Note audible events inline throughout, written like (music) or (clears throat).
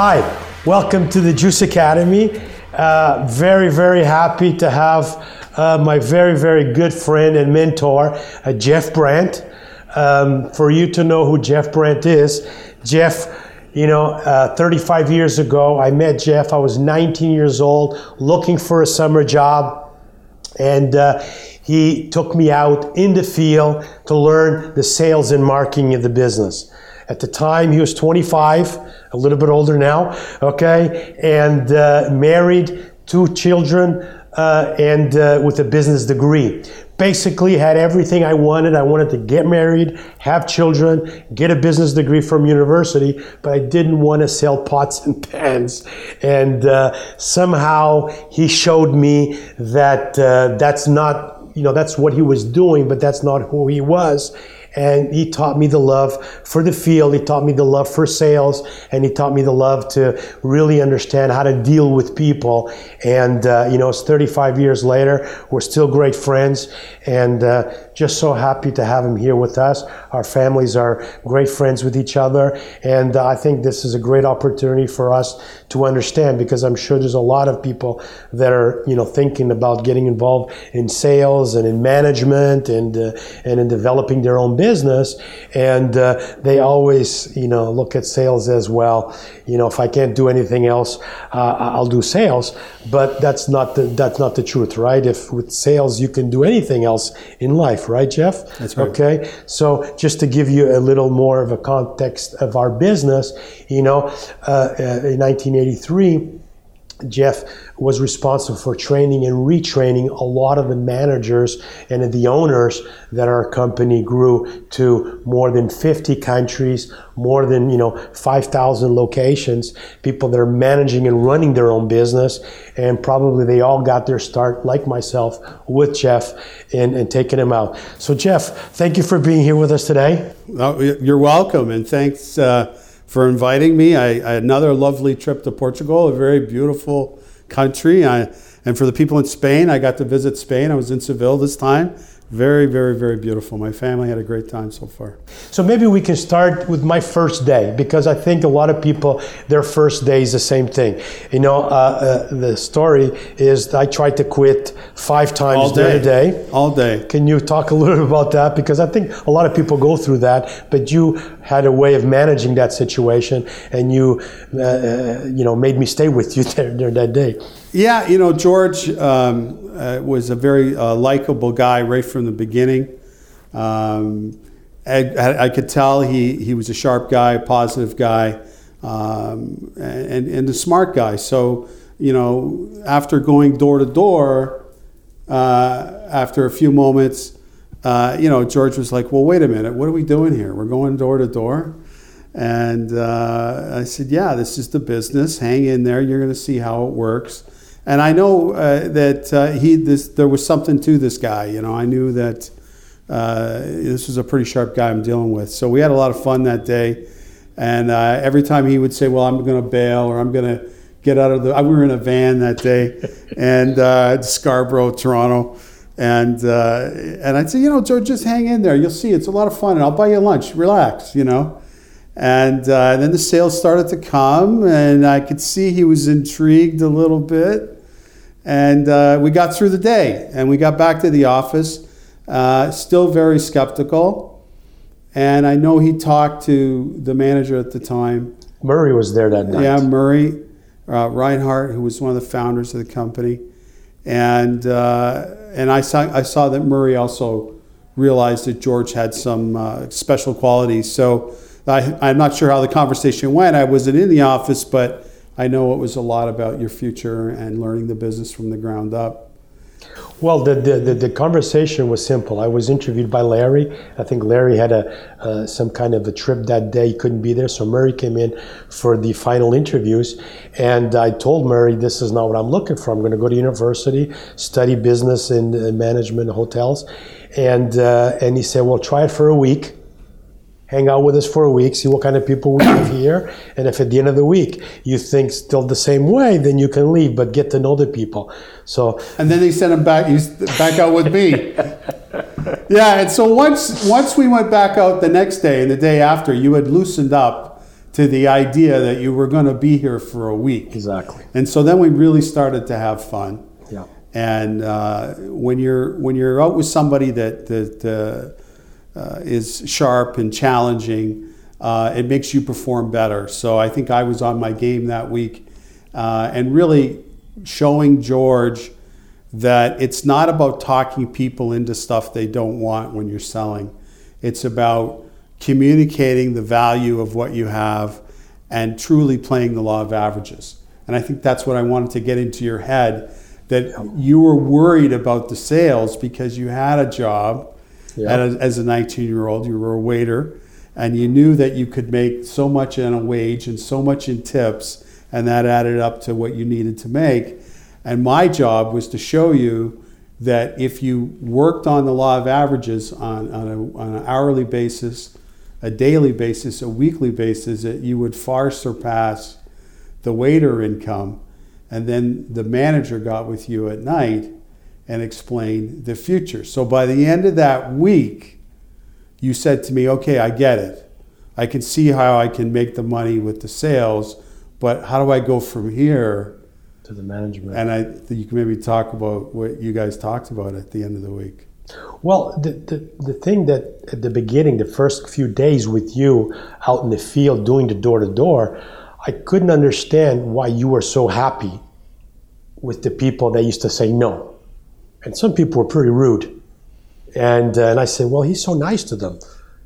Hi, welcome to the Juice Academy. Uh, very, very happy to have uh, my very, very good friend and mentor, uh, Jeff Brandt. Um, for you to know who Jeff Brandt is, Jeff, you know, uh, 35 years ago, I met Jeff. I was 19 years old, looking for a summer job, and uh, he took me out in the field to learn the sales and marketing of the business. At the time, he was 25, a little bit older now, okay, and uh, married, two children, uh, and uh, with a business degree. Basically, had everything I wanted. I wanted to get married, have children, get a business degree from university, but I didn't want to sell pots and (laughs) pans. And uh, somehow he showed me that uh, that's not, you know, that's what he was doing, but that's not who he was and he taught me the love for the field. He taught me the love for sales, and he taught me the love to really understand how to deal with people. And uh, you know, it's 35 years later, we're still great friends, and uh, just so happy to have him here with us. Our families are great friends with each other, and uh, I think this is a great opportunity for us to understand because I'm sure there's a lot of people that are you know thinking about getting involved in sales and in management and uh, and in developing their own business, and uh, they always you know look at sales as well. You know, if I can't do anything else, uh, I'll do sales. But that's not the that's not the truth, right? If with sales you can do anything else in life right, Jeff? That's right. Okay. So just to give you a little more of a context of our business, you know, uh, uh in 1983. Jeff was responsible for training and retraining a lot of the managers and the owners that our company grew to more than 50 countries, more than, you know, 5,000 locations, people that are managing and running their own business. And probably they all got their start, like myself, with Jeff and, and taking him out. So, Jeff, thank you for being here with us today. You're welcome. And thanks uh, for inviting me. I, I, another lovely trip to Portugal, a very beautiful country. I, and for the people in Spain, I got to visit Spain. I was in Seville this time. Very, very, very beautiful. My family had a great time so far. So maybe we can start with my first day because I think a lot of people, their first day is the same thing. You know, uh, uh, the story is I tried to quit five times during the day. All day. Can you talk a little bit (laughs) about that? Because I think a lot of people go through that, but you had a way of managing that situation and you, uh, uh you know, made me stay with you (laughs) there during that day. Yeah, you know, George um, uh, was a very uh, likable guy right from the beginning. Um, I, I, could tell he, he was a sharp guy, a positive guy, um, and, and a smart guy. So, you know, after going door to door, uh, after a few moments, uh, you know, George was like, well, wait a minute, what are we doing here? We're going door to door? And uh, I said, yeah, this is the business. Hang in there. You're going to see how it works and I know uh, that uh, he this there was something to this guy. You know, I knew that uh, this was a pretty sharp guy I'm dealing with. So we had a lot of fun that day, and uh, every time he would say, "Well, I'm going to bail," or "I'm going to get out of the," we were in a van that day, (laughs) and uh, Scarborough, Toronto. And uh, and I'd say, you know, Joe, just hang in there. You'll see, it's a lot of fun, and I'll buy you lunch. Relax, you know. And uh, then the sales started to come, and I could see he was intrigued a little bit. And uh, we got through the day and we got back to the office, uh, still very skeptical. And I know he talked to the manager at the time. Murray was there that night. Yeah, Murray uh, Reinhardt, who was one of the founders of the company. And, uh, and I, saw, I saw that Murray also realized that George had some uh, special qualities. So I, I'm not sure how the conversation went. I wasn't in the office, but I know it was a lot about your future and learning the business from the ground up. Well, the, the, the, conversation was simple. I was interviewed by Larry. I think Larry had a uh, some kind of a trip that day, he couldn't be there. So Murray came in for the final interviews. And I told Murray, this is not what I'm looking for. I'm going to go to university, study business and management hotels. And, uh, and he said, well, try it for a week hang out with us for a week, see what kind of people we have here, and if at the end of the week you think still the same way, then you can leave. But get to know the people. So and then they sent him back. He's back out with me. (laughs) yeah, and so once once we went back out the next day and the day after, you had loosened up to the idea that you were going to be here for a week. Exactly. And so then we really started to have fun. Yeah. And uh, when you're when you're out with somebody that that uh, uh, is sharp and challenging, uh, it makes you perform better. So I think I was on my game that week, uh, and really showing George that it's not about talking people into stuff they don't want when you're selling. It's about communicating the value of what you have and truly playing the law of averages. And I think that's what I wanted to get into your head that you were worried about the sales because you had a job Yeah. as, as a 19 year old, you were a waiter, and you knew that you could make so much in a wage and so much in tips, and that added up to what you needed to make. And my job was to show you that if you worked on the law of averages on, on, a, on an hourly basis, a daily basis, a weekly basis, that you would far surpass the waiter income. And then the manager got with you at night and explain the future. So by the end of that week, you said to me, okay, I get it. I can see how I can make the money with the sales, but how do I go from here? To the management. And I, you can maybe talk about what you guys talked about at the end of the week. Well, the, the, the thing that at the beginning, the first few days with you out in the field doing the door to door, I couldn't understand why you were so happy with the people that used to say no. And some people were pretty rude. And, uh, and I said, well, he's so nice to them.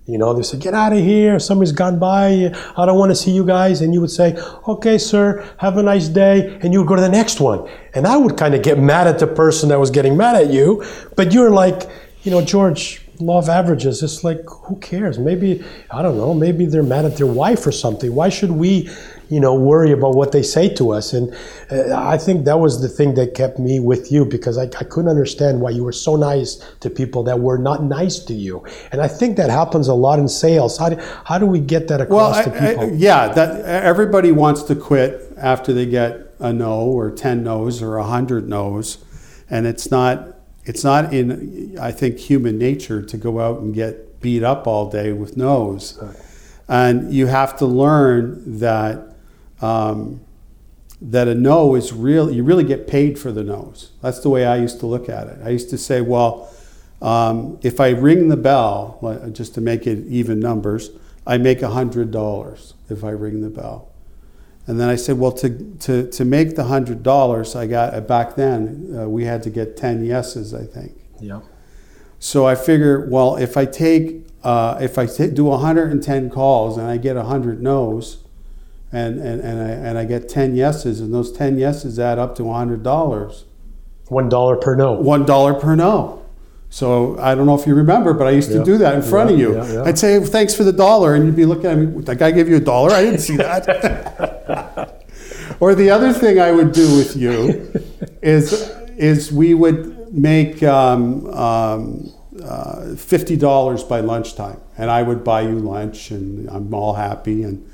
You know, they said, get out of here. Somebody's gone by. I don't want to see you guys. And you would say, okay, sir, have a nice day. And you would go to the next one. And I would kind of get mad at the person that was getting mad at you. But you're like, you know, George, law of averages, it's like, who cares? Maybe, I don't know, maybe they're mad at their wife or something. Why should we, you know, worry about what they say to us? And uh, I think that was the thing that kept me with you because I, I couldn't understand why you were so nice to people that were not nice to you. And I think that happens a lot in sales. How do, how do we get that across Well, to I- I- people? yeah, that everybody wants to quit after they get a no or 10 no's or 100 no's. And it's not it's not in I think human nature to go out and get beat up all day with no's. And you have to learn that um, that a no is real. You really get paid for the no's. That's the way I used to look at it. I used to say, well, um, if I ring the bell, just to make it even numbers, I make hundred dollars if I ring the bell. And then I said, well, to, to, to make the hundred dollars, I got back then uh, we had to get ten yeses, I think. Yeah. So I figure, well, if I take, uh, if I ta- do 110 calls and I get 100 no's, and, and, and, I, and I get 10 yeses, and those 10 yeses add up to $100, One dollar per no. $1 per no. So I don't know if you remember, but I used to Yeah. do that in front Yeah, of you. yeah. I'd say, thanks for the dollar, and you'd be looking at me, that guy gave you a dollar? I didn't see that. (laughs) or the other thing I would do with you (laughs) is, is we would make um, um, uh, $50 by lunchtime, and I would buy you lunch, and I'm all happy, and,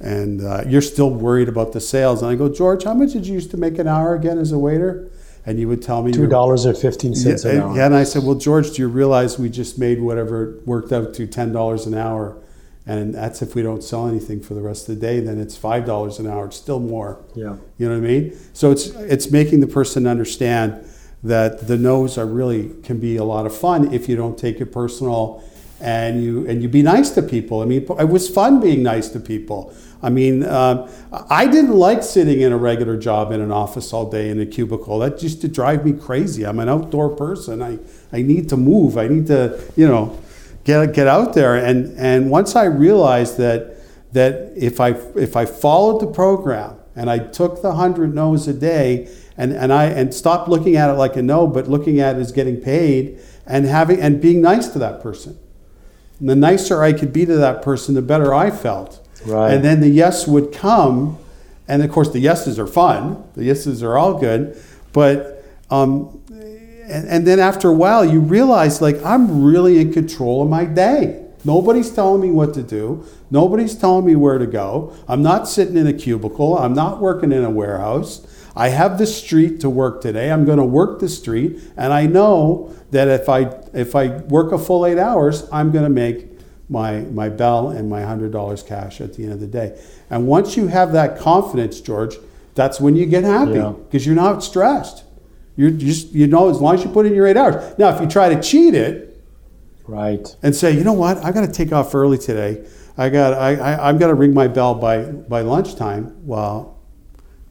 and uh, you're still worried about the sales. And I go, George, how much did you used to make an hour again as a waiter? And you would tell me Two dollars and fifteen cents yeah, an hour. yeah, and I said, "Well, George, do you realize we just made whatever worked out to ten dollars an hour, and that's if we don't sell anything for the rest of the day. Then it's five dollars an hour. It's still more. Yeah. You know what I mean? So it's it's making the person understand that the no's are really can be a lot of fun if you don't take it personal, and you and you be nice to people. I mean, it was fun being nice to people. I mean, um, I didn't like sitting in a regular job in an office all day in a cubicle. That used to drive me crazy. I'm an outdoor person. I, I need to move. I need to, you know, get get out there. And and once I realized that that if I if I followed the program and I took the hundred no's a day and, and I and stopped looking at it like a no, but looking at it as getting paid and having and being nice to that person. And the nicer I could be to that person, the better I felt. Right. And then the yes would come, and of course the yeses are fun. The yeses are all good, but um, and, and then after a while you realize like I'm really in control of my day. Nobody's telling me what to do. Nobody's telling me where to go. I'm not sitting in a cubicle. I'm not working in a warehouse. I have the street to work today. I'm going to work the street, and I know that if I if I work a full eight hours, I'm going to make my my bell and my hundred dollars cash at the end of the day. And once you have that confidence, George, that's when you get happy Yeah. because you're not stressed. You're just you know as long as you put in your eight hours. Now, if you try to cheat it Right. and say, you know what, I got to take off early today. I got I, I I've got to ring my bell by by lunchtime. Well,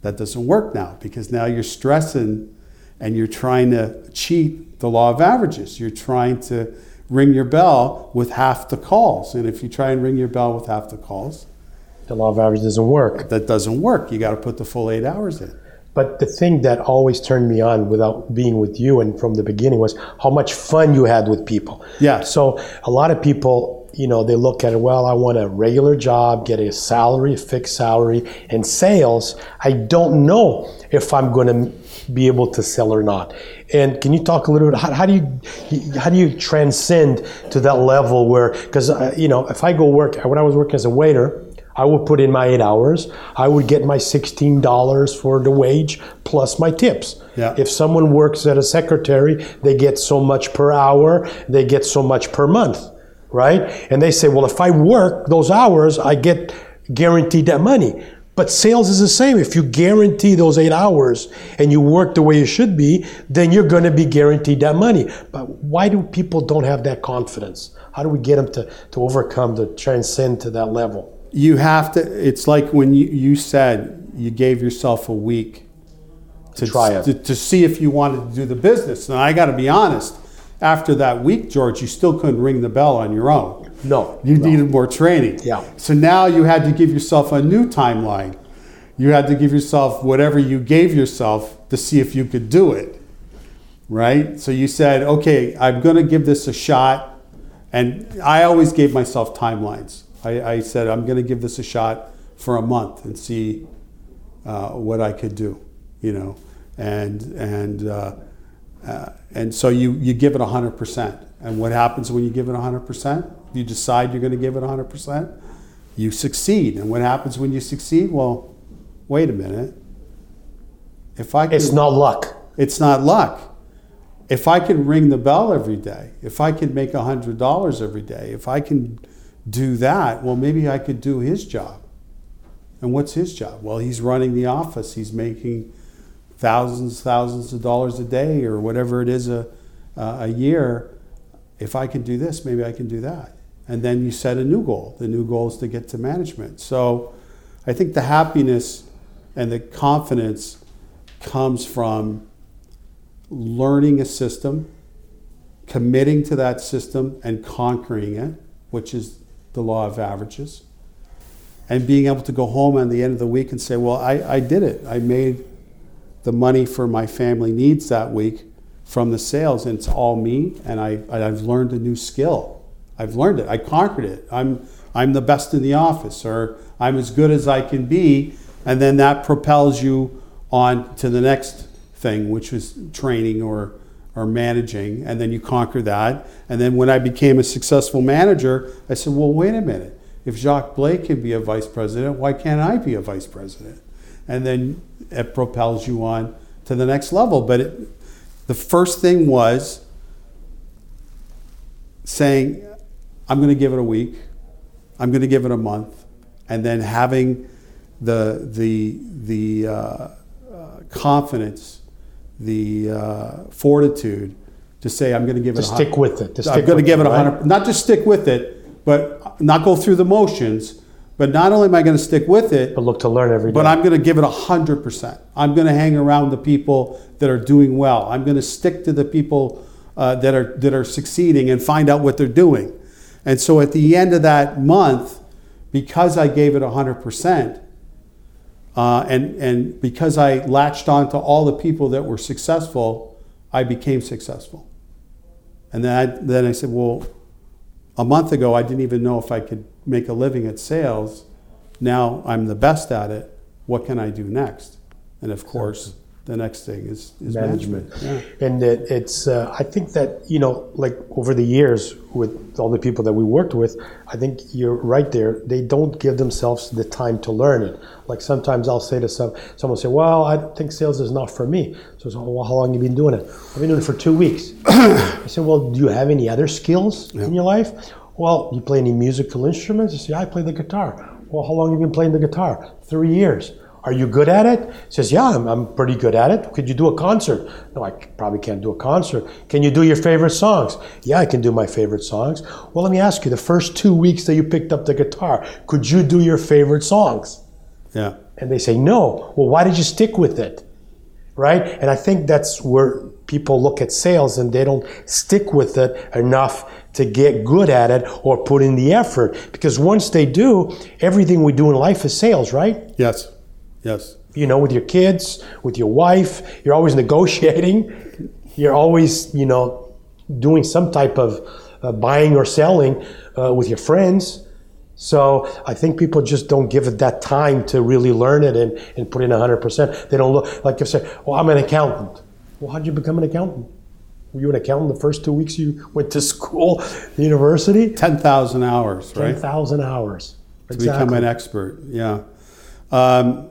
that doesn't work now because now you're stressing and you're trying to cheat the law of averages. You're trying to ring your bell with half the calls. And if you try and ring your bell with half the calls, The law of averages doesn't work. that doesn't work. You got to put the full eight hours in. But the thing that always turned me on without being with you and from the beginning was how much fun you had with people. Yeah. So a lot of people, you know, they look at it, well, I want a regular job, get a salary, a fixed salary, and sales. I don't know if I'm going to be able to sell or not. And can you talk a little bit? How, how do you how do you transcend to that level where? Because uh, you know, if I go work when I was working as a waiter, I would put in my eight hours. I would get my sixteen dollars for the wage plus my tips. Yeah. If someone works at a secretary, they get so much per hour. They get so much per month, right? And they say, well, if I work those hours, I get guaranteed that money. But sales is the same. If you guarantee those eight hours and you work the way you should be, then you're going to be guaranteed that money. But why do people don't have that confidence? How do we get them to, to overcome, to transcend to that level? You have to. It's like when you, you said you gave yourself a week to Try it. To, to see if you wanted to do the business. And I got to be honest. After that week, George, you still couldn't ring the bell on your own. No. You no. needed more training. Yeah. So now you had to give yourself a new timeline. You had to give yourself whatever you gave yourself to see if you could do it. Right? So you said, okay, I'm going to give this a shot. And I always gave myself timelines. I, I said, I'm going to give this a shot for a month and see uh, what I could do, you know. And, and, uh, uh, and so you, you give it 100%. And what happens when you give it 100%? You decide you're going to give it 100%, you succeed. And what happens when you succeed? Well, wait a minute. If I It's not luck. it's not luck. If I can ring the bell every day, if I can make $100 every day, if I can do that, well, maybe I could do his job. And what's his job? Well, he's running the office. He's making thousands, thousands of dollars a day or whatever it is a, uh, a year. If I can do this, maybe I can do that. And then you set a new goal. The new goal is to get to management. So I think the happiness and the confidence comes from learning a system, committing to that system and conquering it, which is the law of averages, and being able to go home at the end of the week and say, Well, I, I did it. I made the money for my family needs that week from the sales, and it's all me, and I, I've learned a new skill. I've learned it. I conquered it. I'm, I'm the best in the office, or I'm as good as I can be, and then that propels you on to the next thing, which was training or or managing, and then you conquer that. And then when I became a successful manager, I said, well, wait a minute. If Jacques Blake can be a vice president, why can't I be a vice president? And then it propels you on to the next level. But it, the first thing was saying, I'm going to give it a week, I'm going to give it a month, and then having the the the uh, uh, confidence, the uh, fortitude to say I'm going to give To it. a stick with it. To I'm going to give it it, a right? hundred. Not just stick with it, but not go through the motions. But not only am I going to stick with it, But look to learn every day. but I'm going to give it 100%. I'm going to hang around the people that are doing well. I'm going to stick to the people uh, that, are, that are succeeding and find out what they're doing. And so at the end of that month, because I gave it 100%, uh, and, and because I latched on to all the people that were successful, I became successful. And then I, then I said, well, a month ago, I didn't even know if I could make a living at sales. Now I'm the best at it. What can I do next? And of course, the next thing is, is management. management. And it, it's, uh, I think that, you know, like over the years with all the people that we worked with, I think you're right there. They don't give themselves the time to learn it. Like sometimes I'll say to some, someone say, well, I think sales is not for me. So, so well, how long have you been doing it? I've been doing it for two weeks. (coughs) I said, well, do you have any other skills in your life? Well, you play any musical instruments? I say, I play the guitar. Well, how long have you been playing the guitar? Three years. Are you good at it? He says, Yeah, I'm, I'm pretty good at it. Could you do a concert? No, I probably can't do a concert. Can you do your favorite songs? Yeah, I can do my favorite songs. Well, let me ask you the first two weeks that you picked up the guitar, could you do your favorite songs? Yeah. And they say, No. Well, why did you stick with it? Right? And I think that's where people look at sales and they don't stick with it enough to get good at it or put in the effort. Because once they do, everything we do in life is sales, right? Yes. Yes. you know, with your kids, with your wife. You're always (laughs) negotiating. You're always, you know, doing some type of uh, buying or selling uh, with your friends. So I think people just don't give it that time to really learn it and, and put in 100%. They don't look, like you say, well, I'm an accountant. Well, how did you become an accountant? Were you an accountant the first two weeks you went to school, university? 10,000 hours, right? 10,000 hours. To become an expert. Yeah. Um,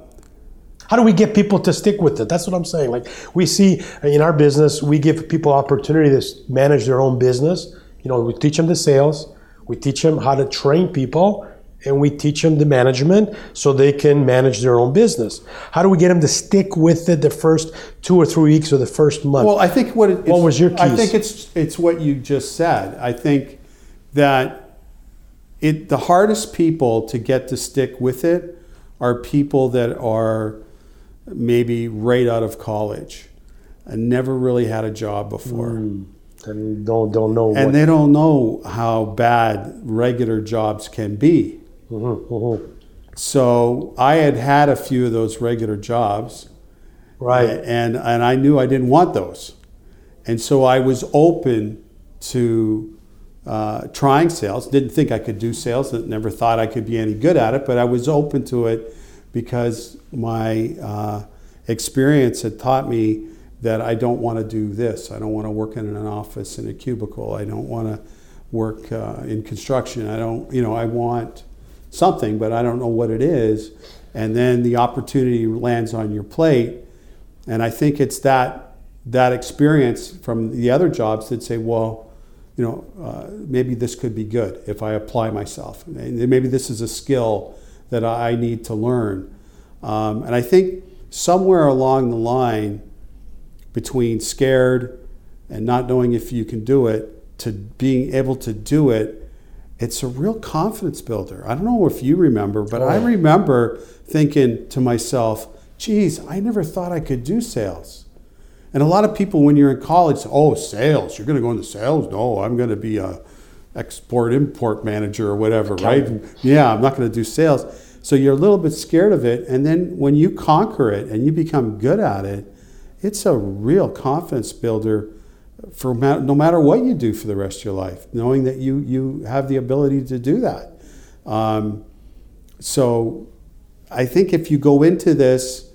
How do we get people to stick with it? That's what I'm saying. Like we see in our business, we give people opportunity to manage their own business. You know, we teach them the sales, we teach them how to train people, and we teach them the management so they can manage their own business. How do we get them to stick with it the first two or three weeks or the first month? Well, I think what it, What was your keys? I think it's it's what you just said. I think that it the hardest people to get to stick with it are people that are maybe right out of college and never really had a job before. Hmm. and don't don't know what. And they don't know how bad regular jobs can be. Mhm, mhm. So I had had a few of those regular jobs, Right. and and I knew I didn't want those, and so I was open to uh, trying sales. Didn't think I could do sales. Never thought I could be any good at it, but I was open to it because my uh, experience had taught me that I don't want to do this. I don't want to work in an office in a cubicle. I don't want to work uh, in construction. I don't, you know, I want something, but I don't know what it is. And then the opportunity lands on your plate, and I think it's that that experience from the other jobs that say, well, you know, uh, maybe this could be good if I apply myself, and maybe this is a skill that I need to learn. Um, and I think somewhere along the line, between scared and not knowing if you can do it to being able to do it, it's a real confidence builder. I don't know if you remember, but I Oh. remember thinking to myself, geez, I never thought I could do sales. And a lot of people, when you're in college, say, oh, sales, you're going to go into sales? No, I'm going to be a export import manager or whatever, right? Yeah, I'm not going to do sales. So you're a little bit scared of it. And then when you conquer it and you become good at it, it's a real confidence builder for no matter what you do for the rest of your life, knowing that you, you have the ability to do that. Um, so I think if you go into this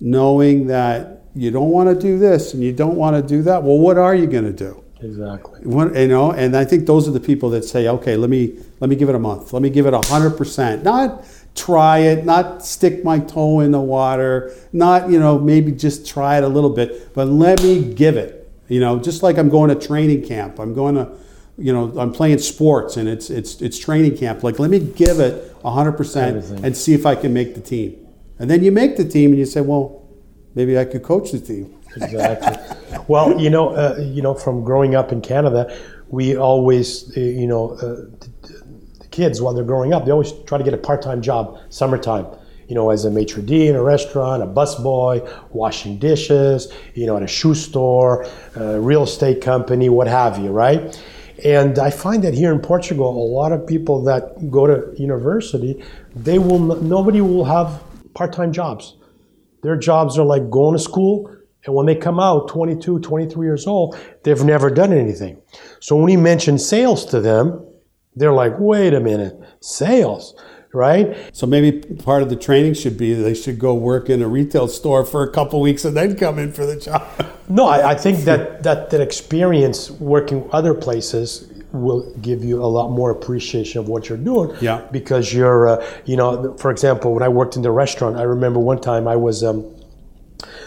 knowing that you don't want to do this and you don't want to do that, well, what are you going to do? Exactly. What, you know, and I think those are the people that say, okay, let me let me give it a month. Let me give it hundred percent. Not try it, not stick my toe in the water, not you know maybe just try it a little bit, but let me give it. You know, just like I'm going to training camp. I'm going to, you know, I'm playing sports and it's it's it's training camp. Like let me give it hundred percent Everything. and see if I can make the team. And then you make the team and you say, well, maybe I could coach the team. exactly. (laughs) Well, you know, uh, you know, from growing up in Canada, we always, uh, you know, uh, the, the kids while they're growing up, they always try to get a part-time job, summertime. You know, as a maitre d' in a restaurant, a busboy, washing dishes, you know, at a shoe store, a real estate company, what have you, right? And I find that here in Portugal, a lot of people that go to university, they will nobody will have part-time jobs. Their jobs are like going to school, and when they come out 22, 23 years old, they've never done anything. So when we mention sales to them, they're like, wait a minute, sales? Right? So maybe part of the training should be they should go work in a retail store for a couple weeks and then come in for the job. (laughs) No, I, I think that, that that experience working other places will give you a lot more appreciation of what you're doing. Yeah. Because you're, uh, you know, for example, when I worked in the restaurant, I remember one time I was, um,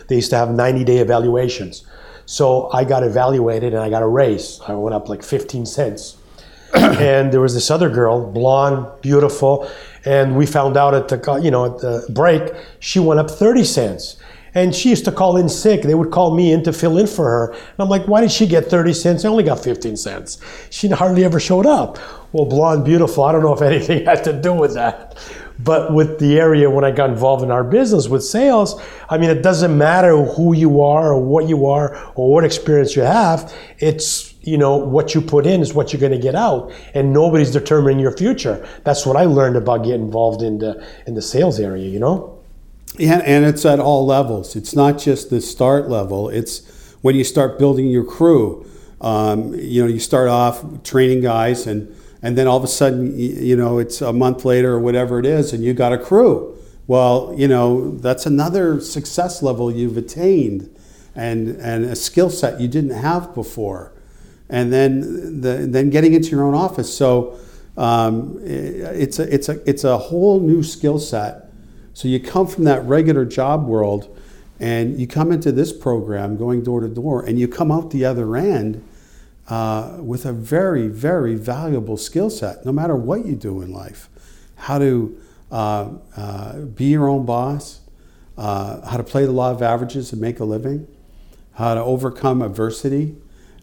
they used to have 90 day evaluations. So I got evaluated and I got a raise. I went up like 15 cents. (coughs) and there was this other girl, blonde, beautiful, and we found out at the you know at the break she went up 30 cents. And she used to call in sick. They would call me in to fill in for her. And I'm like, why did she get 30 cents? I only got 15 cents. She hardly ever showed up. Well, blonde, beautiful. I don't know if (laughs) anything had to do with that. But with the area when I got involved in our business with sales, I mean, it doesn't matter who you are or what you are or what experience you have. It's, you know, what you put in is what you're going to get out. And nobody's determining your future. That's what I learned about getting involved in the, in the sales area, you know? And, and it's at all levels. It's not just the start level. It's when you start building your crew. Um, you know, you start off training guys, and and then all of a sudden, you know, it's a month later or whatever it is, and you got a crew. Well, you know, that's another success level you've attained, and and a skill set you didn't have before, and then the then getting into your own office. So um, it's a it's a it's a whole new skill set so you come from that regular job world and you come into this program going door to door and you come out the other end uh, with a very, very valuable skill set, no matter what you do in life. How to uh, uh, be your own boss, uh, how to play the law of averages and make a living, how to overcome adversity,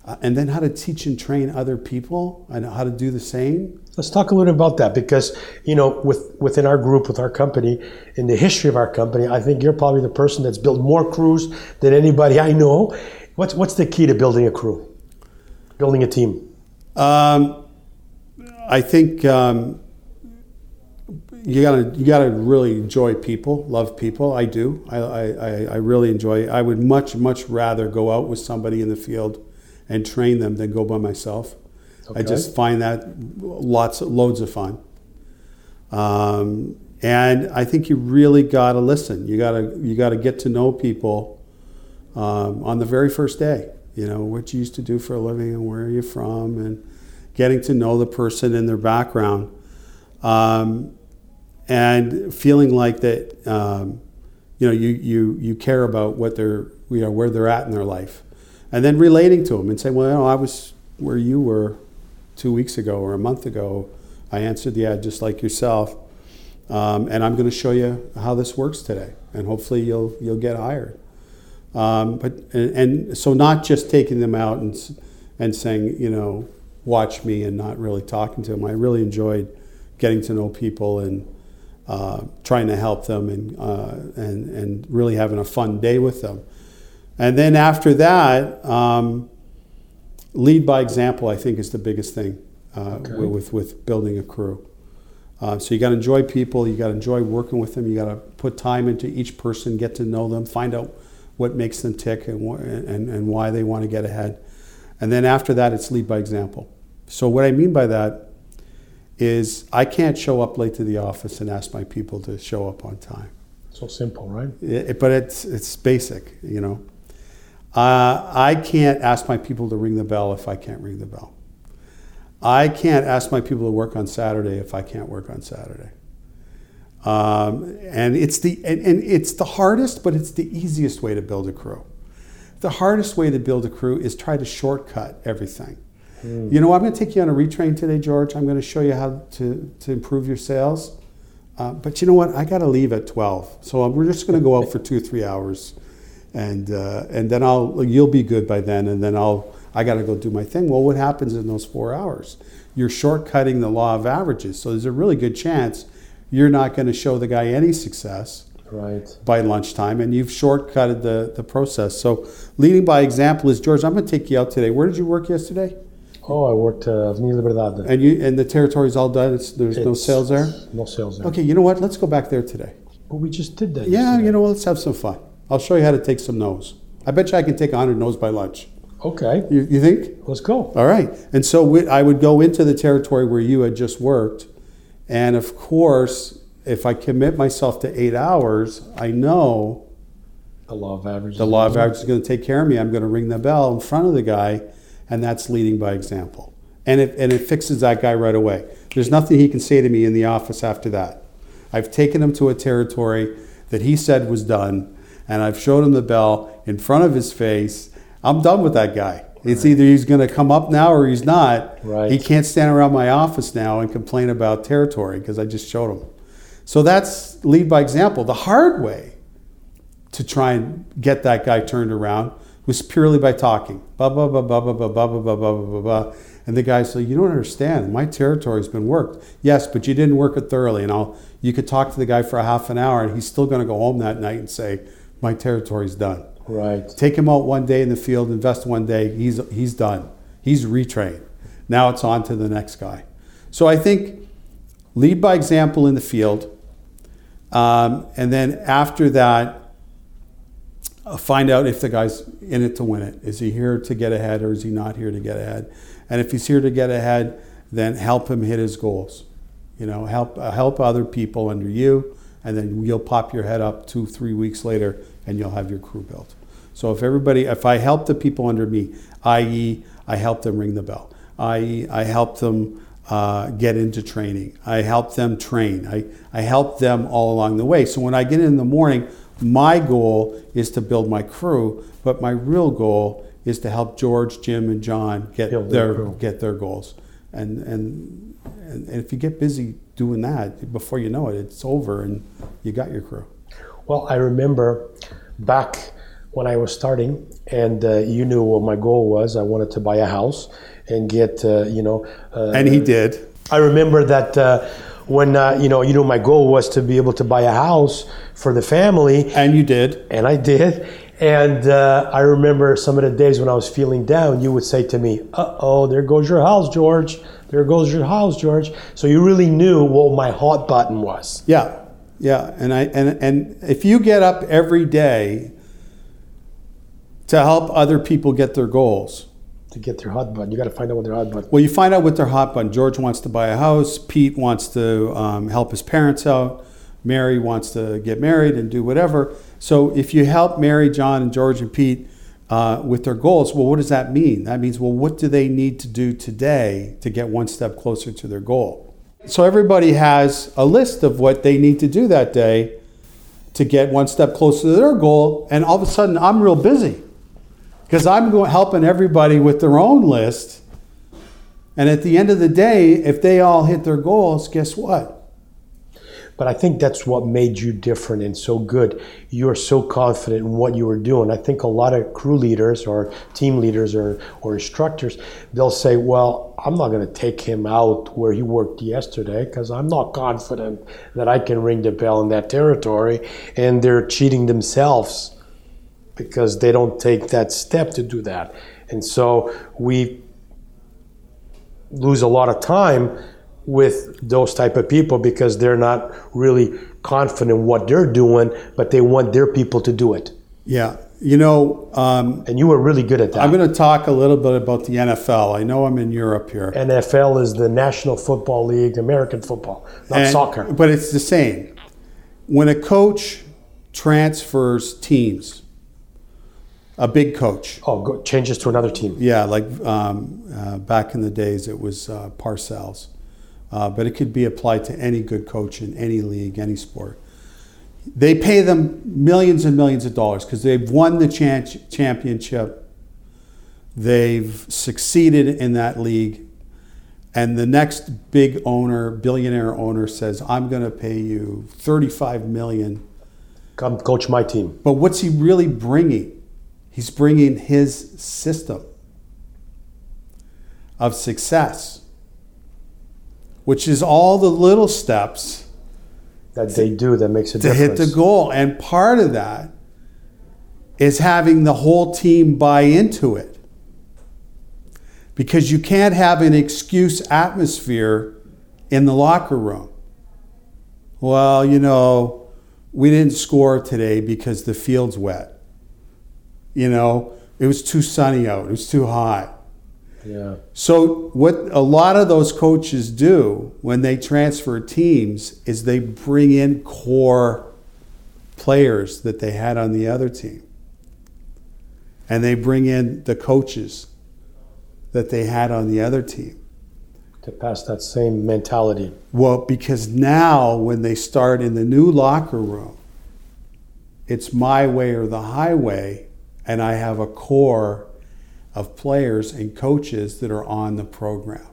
uh, and then how to teach and train other people and how to do the same. Let's talk a little bit about that because you know, with within our group, with our company, in the history of our company, I think you're probably the person that's built more crews than anybody I know. What's what's the key to building a crew, building a team? Um, I think um, you gotta you gotta really enjoy people, love people. I do. I, I, I really enjoy. I would much much rather go out with somebody in the field and train them than go by myself. I just find that lots loads of fun. Um, and I think you really got to listen. You got to you got to get to know people um, on the very first day. You know what you used to do for a living and where are you from, and getting to know the person and their background, um, and feeling like that. Um, you know, you, you you care about what they're you know where they're at in their life, and then relating to them and saying, well, you know, I was where you were two weeks ago or a month ago. I answered the ad just like yourself. Um, and I'm going to show you how this works today, and hopefully you'll you'll get hired. Um, but and, and, so not just taking them out and and saying you know watch me and not really talking to them. I really enjoyed getting to know people and uh, trying to help them and uh, and and really having a fun day with them. And then after that, um, lead by example. I think is the biggest thing uh, Okay. with with building a crew. Uh, so you got to enjoy people. You got to enjoy working with them. You got to put time into each person, get to know them, find out what makes them tick and wh- and, and why they want to get ahead. And then after that, it's lead by example. So what I mean by that is I can't show up late to the office and ask my people to show up on time. So simple, right? It- but it's it's basic, you know. Uh, I can't ask my people to ring the bell if I can't ring the bell. I can't ask my people to work on Saturday if I can't work on Saturday. Um, and it's the and, and it's the hardest, but it's the easiest way to build a crew. The hardest way to build a crew is try to shortcut everything. You know, I'm going to take you on a retrain today, George. I'm going to show you how to, to improve your sales. Uh, but you know what? I got to leave at 12. So we're just going to go out for two or three hours. And, uh, and then I'll, you'll be good by then. And then I'll, I got to go do my thing. Well, what happens in those four hours? You're shortcutting the law of averages. So there's a really good chance you're not going to show the guy any success Right. by lunchtime and you've shortcutted the, the process. So leading by example is George, I'm going to take you out today. Where did you work yesterday? Oh, I worked uh, Avenida Liberdade. And you and the territory's all done. It's, there's no sales there. No sales there. Okay, you know what? Let's go back there today. But we just did that. Yeah, yesterday. you know what? Let's have some fun. I'll show you how to take some no's. I bet you I can take 100 no's by lunch. Okay, You, you think? let's go. All right. And so we, I would go into the territory where you had just worked, And of course, if I commit myself to eight hours, I know The law of averages. the law of averages is going to take care of me. I'm going to ring the bell in front of the guy, and that's leading by example. And it, and it fixes that guy right away. There's nothing he can say to me in the office after that. I've taken him to a territory that he said was done, and I've showed him the bell in front of his face. I'm done with that guy. It's either he's going to come up now or he's not. Right. He can't stand around my office now and complain about territory because I just showed him. So that's lead by example. The hard way to try and get that guy turned around was purely by talking. Blah, blah, blah, blah, blah, blah, blah, blah, blah, blah, blah, blah. And the guy said, You don't understand. My territory's been worked. Yes, but you didn't work it thoroughly. And I'll, you could talk to the guy for a half an hour and he's still going to go home that night and say, My territory's done. Right. Take him out one day in the field, invest one day, he's, he's done. He's retrained. Now it's on to the next guy. So I think lead by example in the field. Um, and then after that, uh, find out if the guy's in it to win it. Is he here to get ahead or is he not here to get ahead? And if he's here to get ahead, then help him hit his goals. You know, help uh, help other people under you, and then you'll pop your head up two, three weeks later, and you'll have your crew built. So if everybody, if I help the people under me, i.e., I help them ring the bell, i.e., I help them uh, get into training, I help them train, I, I help them all along the way. So when I get in the morning, my goal is to build my crew, but my real goal is to help George, Jim, and John get Build their their get their goals. And, and and if you get busy doing that, before you know it, it's over and you got your crew. Well, I remember back when I was starting, and uh, you knew what my goal was. I wanted to buy a house and get, uh, you know. Uh, And he did. I remember that uh, when uh, you know, you know, my goal was to be able to buy a house for the family, And you did. and I did. And uh, I remember some of the days when I was feeling down, you would say to me, "Uh oh, there goes your house, George. There goes your house, George." So you really knew what my hot button was. Yeah. Yeah. And I and and if you get up every day to help other people get their goals, To get their hot button, you got to find out what their hot button. Well, you find out what their hot button. George wants to buy a house. Pete wants to um, help his parents out. Mary wants to get married and do whatever. So if you help Mary, John, and George and Pete uh, with their goals, well, what does that mean? That means, well, what do they need to do today to get one step closer to their goal? So everybody has a list of what they need to do that day to get one step closer to their goal. And all of a sudden, I'm real busy because I'm going, helping everybody with their own list. And at the end of the day, if they all hit their goals, guess what? But I think that's what made you different and so good. You're so confident in what you were doing. I think a lot of crew leaders or team leaders or, or instructors, they'll say, Well, I'm not going to take him out where he worked yesterday because I'm not confident that I can ring the bell in that territory. And they're cheating themselves because they don't take that step to do that. And so we lose a lot of time with those type of people because they're not really confident what they're doing, but they want their people to do it. Yeah. You know, um, And you were really good at that. I'm going to talk a little bit about the NFL. I know I'm in Europe here. NFL is the National Football League, American football, not And- soccer. But it's the same. When a coach transfers teams, a big coach, Oh, go, changes to another team. Yeah, like um, uh, back in the days, it was uh, Parcells. Uh, but it could be applied to any good coach in any league, any sport. They pay them millions and millions of dollars because they've won the championship. They've succeeded in that league. And the next big owner, billionaire owner, says, I'm going to pay you 35 million Come coach my team. but what's he really bringing? He's bringing his system of success, which is all the little steps That they do that makes a to difference. hit the goal. And part of that is having the whole team buy into it. Because you can't have an excuse atmosphere in the locker room. Well, you know, we didn't score today because the field's wet. You know, it was too sunny out, it was too hot. Yeah. So what a lot of those coaches do when they transfer teams is they bring in core players that they had on the other team. And they bring in the coaches that they had on the other team. To pass that same mentality. Well, because now when they start in the new locker room, it's my way or the highway, and I have a core of players and coaches that are on the program.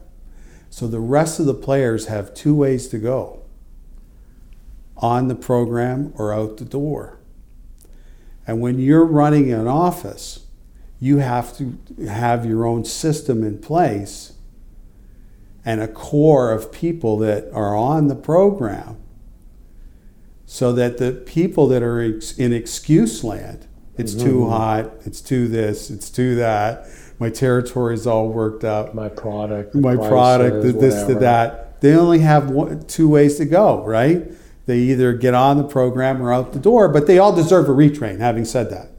So the rest of the players have two ways to go on the program or out the door. And when you're running an office, you have to have your own system in place and a core of people that are on the program so that the people that are in excuse land it's mm-hmm. too hot it's too this it's too that my territory is all worked up my product my prices, product the, this the that they only have one, two ways to go right they either get on the program or out the door but they all deserve a retrain having said that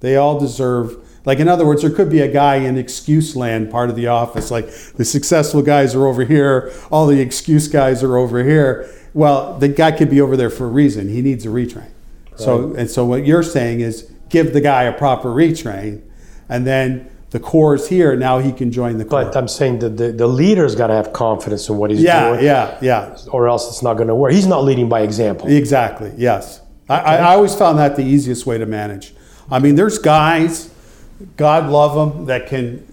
they all deserve like, in other words, there could be a guy in excuse land part of the office, like the successful guys are over here, all the excuse guys are over here. Well, the guy could be over there for a reason. He needs a retrain. Right. So, and so what you're saying is give the guy a proper retrain, and then the core is here. Now he can join the core. But I'm saying that the, the leader's got to have confidence in what he's yeah, doing. Yeah, yeah, yeah. Or else it's not going to work. He's not leading by example. Exactly. Yes. Okay. I, I always found that the easiest way to manage. I mean, there's guys God love them that can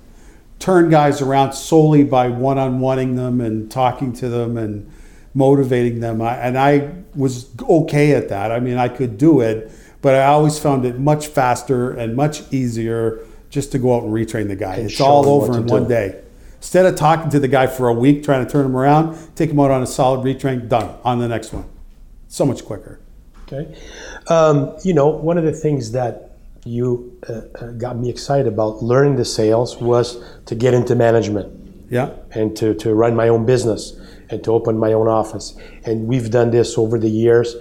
turn guys around solely by one-on-oneing them and talking to them and motivating them. I, and I was okay at that. I mean, I could do it, but I always found it much faster and much easier just to go out and retrain the guy. And it's all over in one day. Instead of talking to the guy for a week, trying to turn him around, take him out on a solid retrain, done, on the next one. So much quicker. Okay. Um, you know, one of the things that you uh, uh, got me excited about learning the sales was to get into management. Yeah. And to, to run my own business and to open my own office. And we've done this over the years.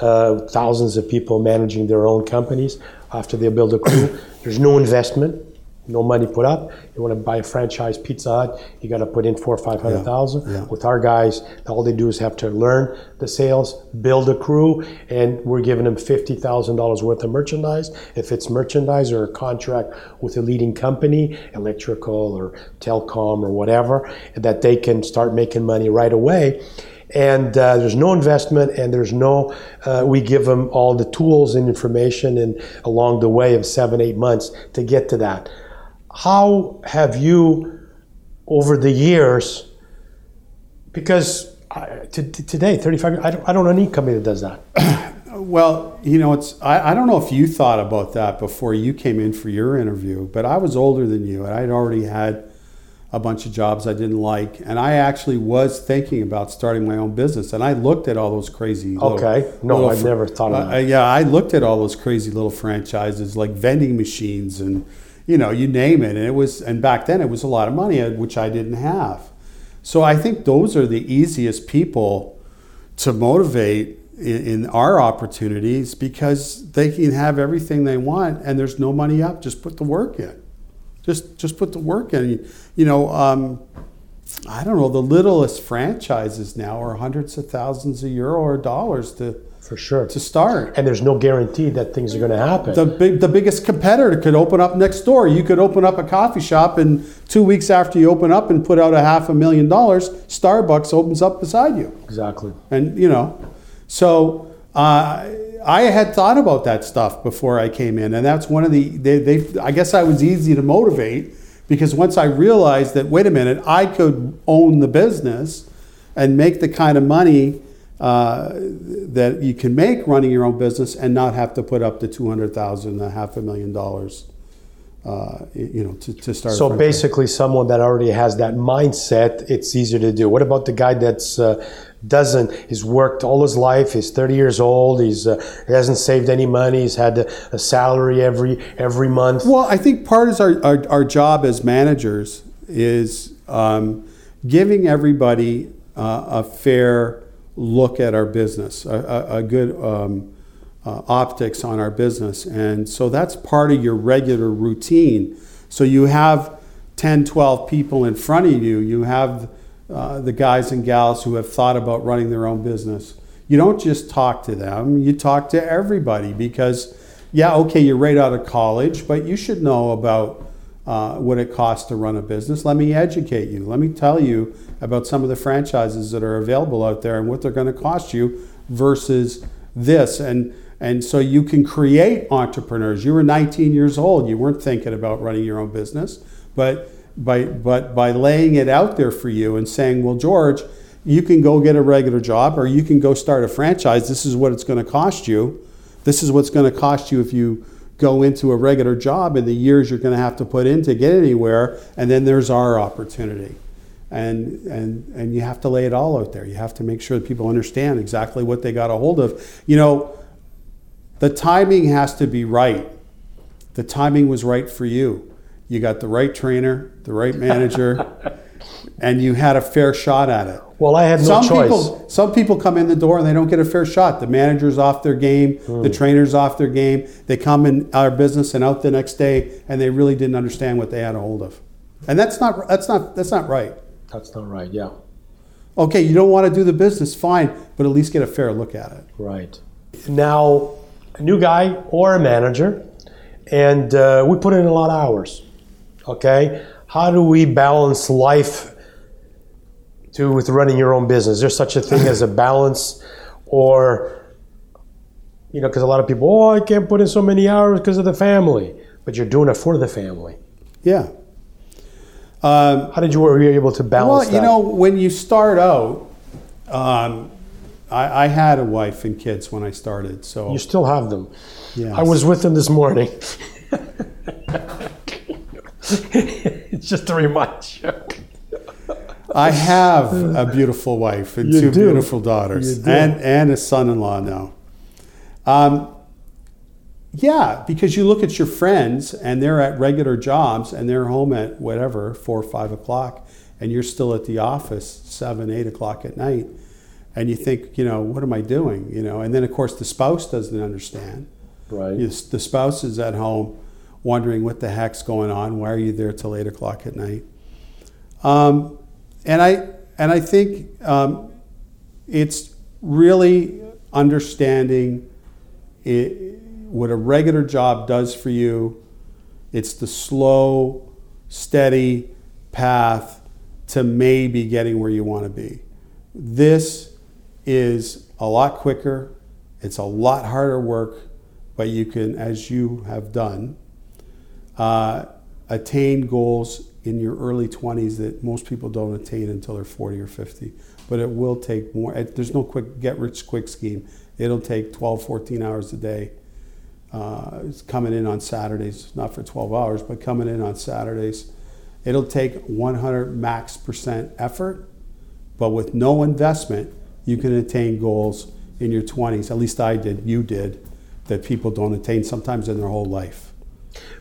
Uh, thousands of people managing their own companies after they build a crew. (clears throat) There's no investment no money put up. You want to buy a franchise Pizza Hut, you got to put in four or five hundred thousand. Yeah, yeah. With our guys, all they do is have to learn the sales, build a crew, and we're giving them fifty thousand dollars worth of merchandise. If it's merchandise or a contract with a leading company, electrical or telecom or whatever, that they can start making money right away and uh, there's no investment and there's no uh, we give them all the tools and information and along the way of seven eight months to get to that how have you, over the years, because today, 35, I don't, I don't know any company that does that. (coughs) well, you know, it's, I, I don't know if you thought about that before you came in for your interview, but I was older than you and I'd already had a bunch of jobs I didn't like. And I actually was thinking about starting my own business. And I looked at all those crazy. Okay. Little, no, little, I've never thought of that. Uh, yeah, I looked at all those crazy little franchises like vending machines and you know, you name it. And it was, and back then it was a lot of money, uh, which I didn't have. So I think those are the easiest people to motivate in, in our opportunities because they can have everything they want and there's no money up. Just put the work in. Just, just put the work in. You know, um, I don't know, the littlest franchises now are hundreds of thousands of euro or dollars to for sure to start. And there's no guarantee that things are going to happen. The big, the biggest competitor could open up next door. You could open up a coffee shop, and two weeks after you open up and put out a half a million dollars, Starbucks opens up beside you. Exactly. And you know, so. Uh, I had thought about that stuff before I came in, and that's one of the. They, they, I guess I was easy to motivate because once I realized that, wait a minute, I could own the business and make the kind of money uh, that you can make running your own business and not have to put up the 200,000, a half a million dollars. Uh, you know, to, to start. So basically, someone that already has that mindset, it's easier to do. What about the guy that's uh, doesn't? He's worked all his life. He's 30 years old. He's uh, he hasn't saved any money. He's had a, a, salary every every month. Well, I think part of our, our, our job as managers is um, giving everybody uh, a fair look at our business, a, a, a good um, uh, optics on our business. And so that's part of your regular routine. So you have 10, 12 people in front of you, you have uh, the guys and gals who have thought about running their own business. You don't just talk to them, you talk to everybody because, yeah, okay, you're right out of college, but you should know about uh, what it costs to run a business. Let me educate you. Let me tell you about some of the franchises that are available out there and what they're going to cost you versus this. And and so you can create entrepreneurs. You were 19 years old. You weren't thinking about running your own business, but by but by laying it out there for you and saying, "Well, George, you can go get a regular job or you can go start a franchise. This is what it's going to cost you. This is what's going to cost you if you go into a regular job and the years you're going to have to put in to get anywhere. And then there's our opportunity. And, and, and you have to lay it all out there. You have to make sure that people understand exactly what they got a hold of. You know, the timing has to be right. The timing was right for you. You got the right trainer, the right manager, (laughs) and you had a fair shot at it. Well, I had no some choice. People, some people come in the door and they don't get a fair shot. The manager's off their game, Hmm. the trainer's off their game. They come in our business and out the next day, and they really didn't understand what they had a hold of. And that's not that's not that's not right. That's not right. Yeah. Okay, you don't want to do the business, fine, but at least get a fair look at it. Right. Now, a new guy or a manager, and uh, we put in a lot of hours. Okay. How do we balance life to with running your own business? Is there such a thing as a balance, or you know, because a lot of people, oh, I can't put in so many hours because of the family, but you're doing it for the family. Yeah. Um, How did you were you able to balance Well, you that? know, when you start out, um, I, I had a wife and kids when I started, so you still have them. yes. I was with them this morning. (laughs) (laughs) it's just to remind you. I have a beautiful wife and You two do. beautiful daughters and, and a son-in-law now. Um, yeah, because you look at your friends and they're at regular jobs and they're home at whatever, four or five o'clock, and you're still at the office seven, eight o'clock at night. And you think, you know, what am I doing? You know, and then of course the spouse doesn't understand. Right. The spouse is at home wondering what the heck's going on. Why are you there till eight o'clock at night? Um, and I and I think um, it's really understanding it, what a regular job does for you. It's the slow, steady path to maybe getting where you want to be. This is a lot quicker. It's a lot harder work, but you can, as you have done, uh, attain goals in your early 20s that most people don't attain until they're 40 or 50. But it will take more. There's no quick get rich quick scheme. It'll take 12, 14 hours a day. Uh, it's coming in on Saturdays, not for 12 hours, but coming in on Saturdays. It'll take 100 max percent effort, but with no investment, you can attain goals in your 20s. At least I did, you did, that people don't attain sometimes in their whole life.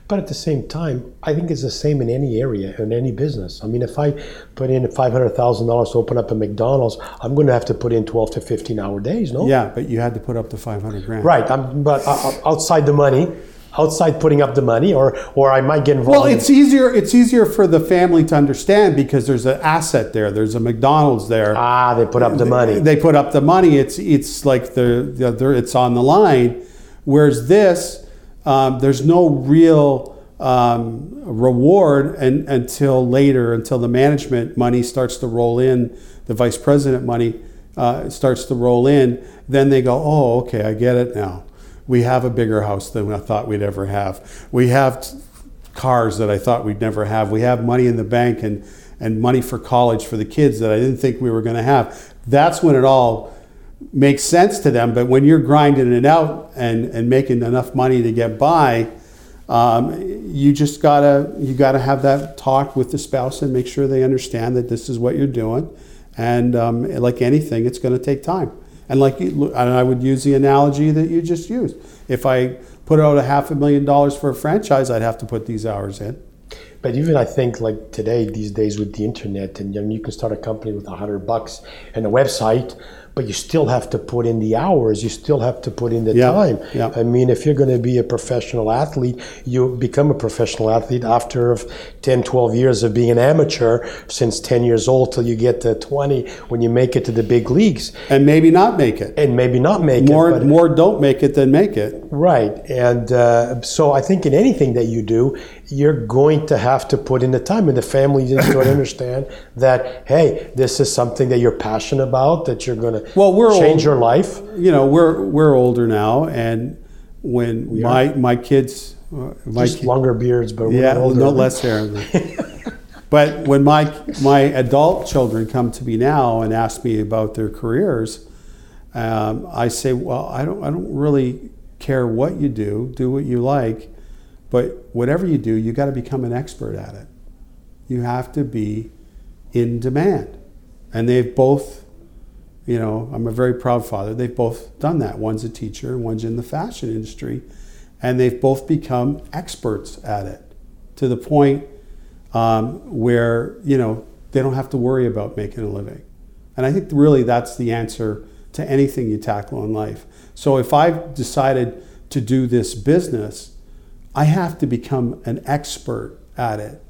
But at the same time, I think it's the same in any area, in any business. I mean, if I put in $500,000 to open up a McDonald's, I'm going to have to put in 12 to 15 hour days, no? Yeah, but you had to put up the 500 grand. Right. I'm, but uh, uh, outside the money, outside putting up the money, or, or I might get involved. Well, it's easier. It's easier for the family to understand because there's an asset there. There's a McDonald's there. ah, they put up the money. They put up the money. It's it's like the, the, the it's on the line. Whereas this, um, there's no real um, reward and, until later, until the management money starts to roll in, the vice president money uh, starts to roll in. Then they go, oh, okay, I get it now. We have a bigger house than I thought we'd ever have. We have t- cars that I thought we'd never have. We have money in the bank and, and money for college for the kids that I didn't think we were going to have. That's when it all makes sense to them. But when you're grinding it out and, and making enough money to get by, um, you just gotta you gotta have that talk with the spouse and make sure they understand that this is what you're doing. And um, like anything, it's going to take time. And like you, and I would use the analogy that you just used. If I put out a half a million dollars for a franchise, I'd have to put these hours in. But even I think like today, these days with the internet, and you, you can start a company with a hundred bucks and a website, but you still have to put in the hours. You still have to put in the Yeah, time. yeah. I mean, if you're going to be a professional athlete, you become a professional athlete after of 10, 12 years of being an amateur, since 10 years old till you get to 20 when you make it to the big leagues, And maybe not make it. and maybe not make More, it. but- more don't make it than make it. Right. And uh, so I think in anything that you do, you're going to have to put in the time, and the family needs (coughs) to understand that, hey, this is something that you're passionate about, that you're going to Well, we're change old. your life. You know, we're we're older now, and when my my kids, uh, my Just longer beards, but we're yeah, older. no less hair. (laughs) but when my my adult children come to me now and ask me about their careers, um, I say, well, I don't I don't really care what you do. Do what you like, but whatever you do, you got to become an expert at it. You have to be in demand, and they've both. You know, I'm a very proud father. They've both done that. One's a teacher, and one's in the fashion industry, and they've both become experts at it to the point um, where you know they don't have to worry about making a living. And I think really that's the answer to anything you tackle in life. So if I've decided to do this business, I have to become an expert at it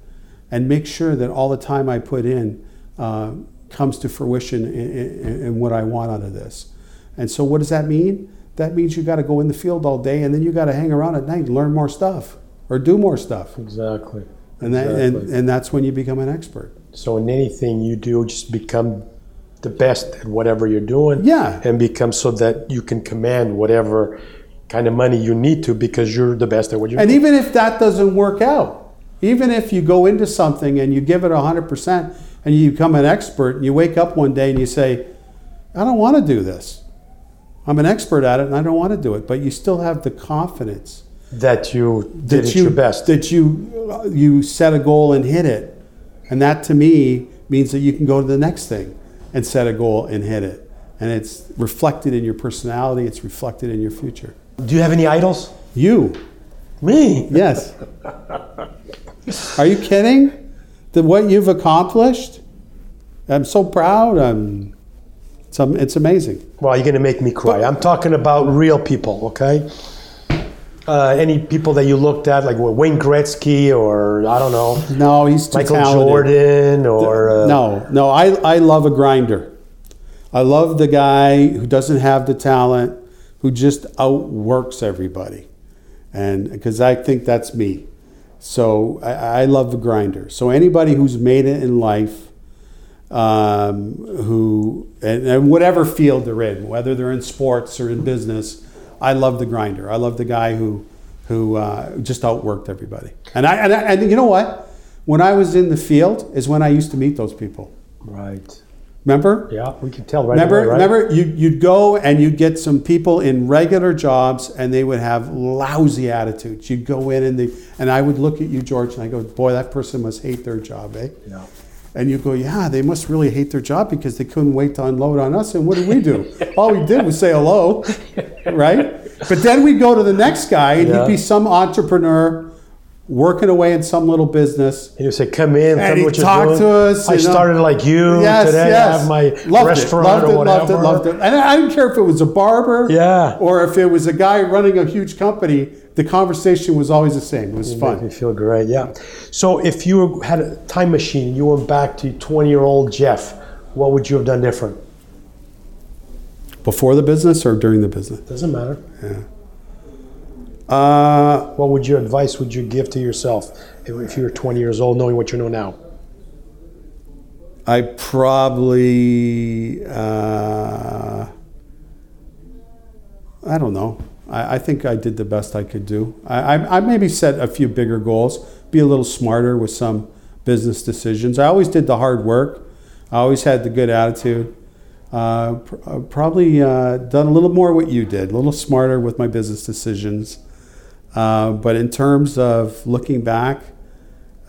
and make sure that all the time I put in uh, comes to fruition in what I want out of this. And so, what does that mean? That means you got to go in the field all day, and then you got to hang around at night and learn more stuff or do more stuff. Exactly. And that, Exactly. and, and that's when you become an expert. So in anything you do, just become the best at whatever you're doing. Yeah. And become so that you can command whatever kind of money you need to because you're the best at what you're And doing. even if that doesn't work out, even if you go into something and you give it 100% and you become an expert and you wake up one day and you say, I don't want to do this. I'm an expert at it and I don't want to do it. But you still have the confidence that you did that it you, your best. that you, uh, you set a goal and hit it. And that to me means that you can go to the next thing and set a goal and hit it. And it's reflected in your personality, it's reflected in your future. do you have any idols? You. Me. Yes. (laughs) Are you kidding? That what you've accomplished? I'm so proud. I'm. It's, it's amazing. Well, you're going to make me cry. I'm talking about real people, okay? Uh, any people that you looked at, like Wayne Gretzky or I don't know, No, he's too Michael talented. Jordan or uh, No, no. I, I love a grinder. I love the guy who doesn't have the talent, who just outworks everybody, and because I think that's me. So I, I love the grinder. So anybody who's made it in life, um, who and, and whatever field they're in, whether they're in sports or in business, I love the grinder. I love the guy who who uh, just outworked everybody. And I, and I and you know what? When I was in the field is when I used to meet those people. right? Remember? Yeah, we could tell right Remember, away, right? remember, you, you'd go and you'd get some people in regular jobs, and they would have lousy attitudes. You'd go in and they, and I would look at you, George, and I go, "Boy, that person must hate their job, eh?" Yeah. And you go, "Yeah, they must really hate their job because they couldn't wait to unload on us." And what did we do? (laughs) All we did was say hello, right? But then we'd go to the next guy, and Yeah. he'd be some entrepreneur working away in some little business. And you say, "Come in, tell me what you're doing." to us, I you know. started like you Yes, today. yes. I have my loved restaurant it, loved or it, whatever. loved it, loved it. And I didn't care if it was a barber, Yeah. or if it was a guy running a huge company. The conversation was always the same. It was It made me feel great. Yeah. So if you had a time machine, you went back to 20 year old Jeff, what would you have done different? Before the business or during the business? Doesn't matter. Uh, What would your advice would you give to yourself if, you were 20 years old, knowing what you know now? I probably, uh, I don't know. I, I think I did the best I could do. I, I, I maybe set a few bigger goals, be a little smarter with some business decisions. I always did the hard work. I always had the good attitude. Uh, pr- uh, probably uh, done a little more what you did, a little smarter with my business decisions. Uh, but in terms of looking back,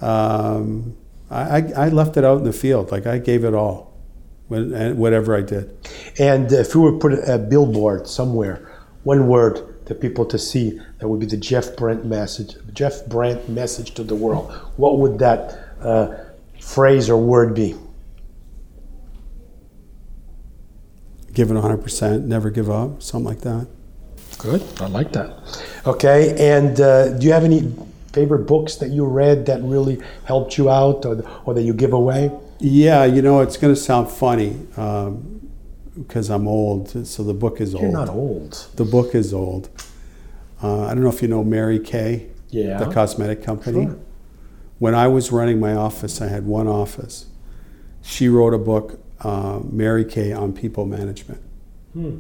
um, I, I left it out in the field. Like I gave it all, when, whatever I did. And if you were put a billboard somewhere, one word, the people to see that would be the Jeff Brandt message, Jeff Brandt message to the world, what would that uh, phrase or word be? Give it 100%, never give up, something like that. Good, I like that. Okay, and uh, do you have any favorite books that you read that really helped you out or, or that you give away? Yeah, you know, it's going to sound funny um, because I'm old, so the book is old. You're not old. The book is old. Uh, I don't know if you know Mary Kay, Yeah. the cosmetic company. Sure. When I was running my office, I had one office. She wrote a book, uh, Mary Kay, on people management. Hmm.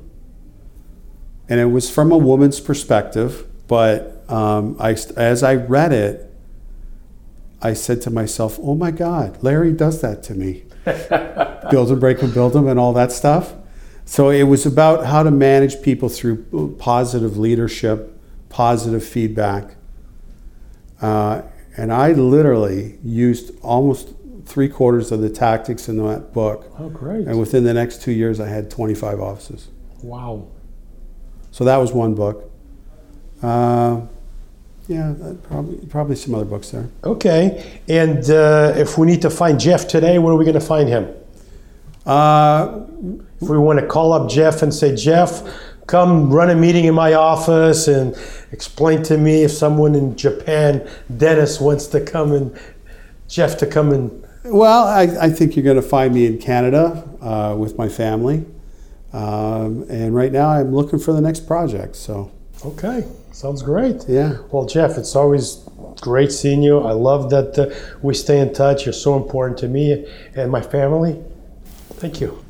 And it was from a woman's perspective, but um, I, as I read it, I said to myself, oh my God, Larry does that to me. (laughs) build them, break them, build them, and all that stuff. So it was about how to manage people through positive leadership, positive feedback. Uh, and I literally used almost three quarters of the tactics in that book. Oh, great. And within the next two years, I had 25 offices. Wow. So that was one book. Uh, yeah, probably probably some other books there. Okay, and uh, if we need to find Jeff today, where are we going to find him? Uh, If we want to call up Jeff and say, Jeff, come run a meeting in my office and explain to me if someone in Japan, Dennis, wants to come and Jeff to come and. well, I, I think you're going to find me in Canada uh, with my family. Um, and right now, I'm looking for the next project. So, Okay, sounds great. yeah. Well, Jeff, it's always great seeing you. I love that uh, we stay in touch. You're so important to me and my family. Thank you.